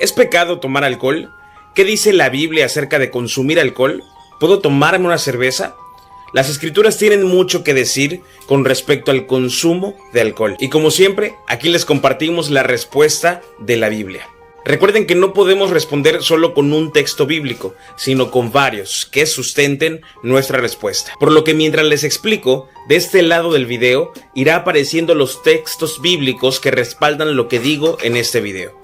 ¿Es pecado tomar alcohol? ¿Qué dice la Biblia acerca de consumir alcohol? ¿Puedo tomarme una cerveza? Las escrituras tienen mucho que decir con respecto al consumo de alcohol. Y como siempre, aquí les compartimos la respuesta de la Biblia. Recuerden que no podemos responder solo con un texto bíblico, sino con varios que sustenten nuestra respuesta. Por lo que mientras les explico, de este lado del video irá apareciendo los textos bíblicos que respaldan lo que digo en este video.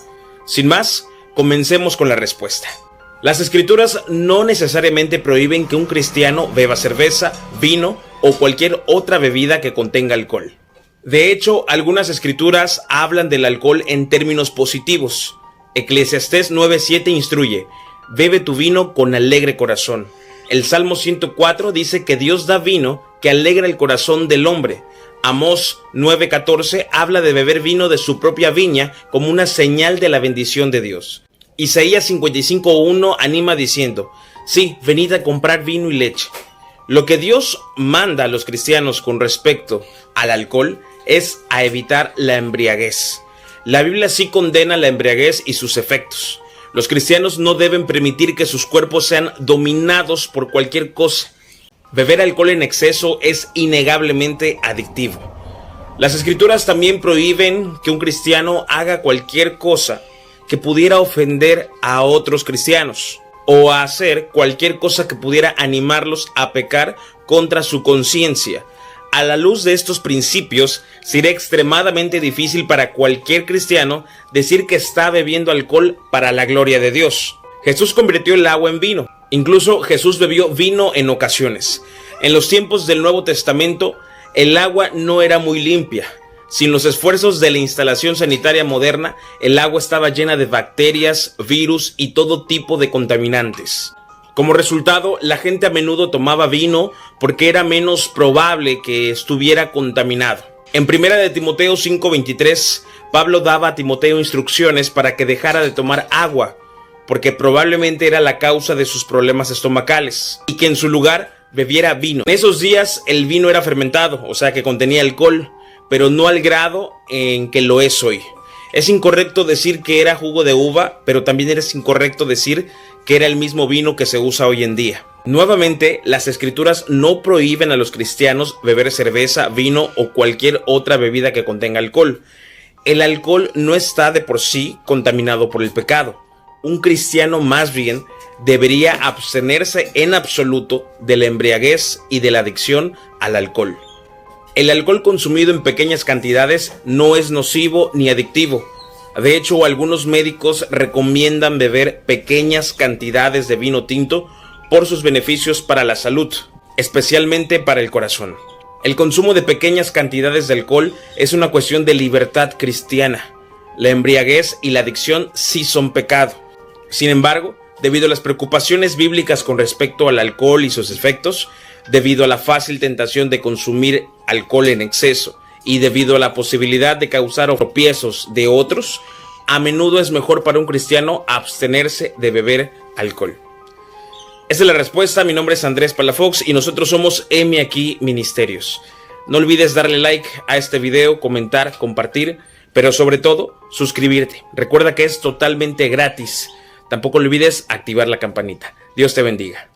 Sin más, Comencemos con la respuesta. Las escrituras no necesariamente prohíben que un cristiano beba cerveza, vino o cualquier otra bebida que contenga alcohol. De hecho, algunas escrituras hablan del alcohol en términos positivos. Eclesiastés 9:7 instruye, bebe tu vino con alegre corazón. El Salmo 104 dice que Dios da vino que alegra el corazón del hombre. Amós 9:14 habla de beber vino de su propia viña como una señal de la bendición de Dios. Isaías 55.1 anima diciendo, sí, venid a comprar vino y leche. Lo que Dios manda a los cristianos con respecto al alcohol es a evitar la embriaguez. La Biblia sí condena la embriaguez y sus efectos. Los cristianos no deben permitir que sus cuerpos sean dominados por cualquier cosa. Beber alcohol en exceso es innegablemente adictivo. Las escrituras también prohíben que un cristiano haga cualquier cosa que pudiera ofender a otros cristianos o hacer cualquier cosa que pudiera animarlos a pecar contra su conciencia. A la luz de estos principios, sería extremadamente difícil para cualquier cristiano decir que está bebiendo alcohol para la gloria de Dios. Jesús convirtió el agua en vino. Incluso Jesús bebió vino en ocasiones. En los tiempos del Nuevo Testamento, el agua no era muy limpia. Sin los esfuerzos de la instalación sanitaria moderna, el agua estaba llena de bacterias, virus y todo tipo de contaminantes. Como resultado, la gente a menudo tomaba vino porque era menos probable que estuviera contaminado. En primera de Timoteo 5:23, Pablo daba a Timoteo instrucciones para que dejara de tomar agua, porque probablemente era la causa de sus problemas estomacales, y que en su lugar bebiera vino. En esos días el vino era fermentado, o sea que contenía alcohol, pero no al grado en que lo es hoy. Es incorrecto decir que era jugo de uva, pero también es incorrecto decir que era el mismo vino que se usa hoy en día. Nuevamente, las escrituras no prohíben a los cristianos beber cerveza, vino o cualquier otra bebida que contenga alcohol. El alcohol no está de por sí contaminado por el pecado. Un cristiano más bien debería abstenerse en absoluto de la embriaguez y de la adicción al alcohol. El alcohol consumido en pequeñas cantidades no es nocivo ni adictivo. De hecho, algunos médicos recomiendan beber pequeñas cantidades de vino tinto por sus beneficios para la salud, especialmente para el corazón. El consumo de pequeñas cantidades de alcohol es una cuestión de libertad cristiana. La embriaguez y la adicción sí son pecado. Sin embargo, debido a las preocupaciones bíblicas con respecto al alcohol y sus efectos, debido a la fácil tentación de consumir alcohol en exceso y debido a la posibilidad de causar tropiezos de otros, a menudo es mejor para un cristiano abstenerse de beber alcohol. Esa es la respuesta, mi nombre es Andrés Palafox y nosotros somos M aquí Ministerios. No olvides darle like a este video, comentar, compartir, pero sobre todo suscribirte. Recuerda que es totalmente gratis. Tampoco olvides activar la campanita. Dios te bendiga.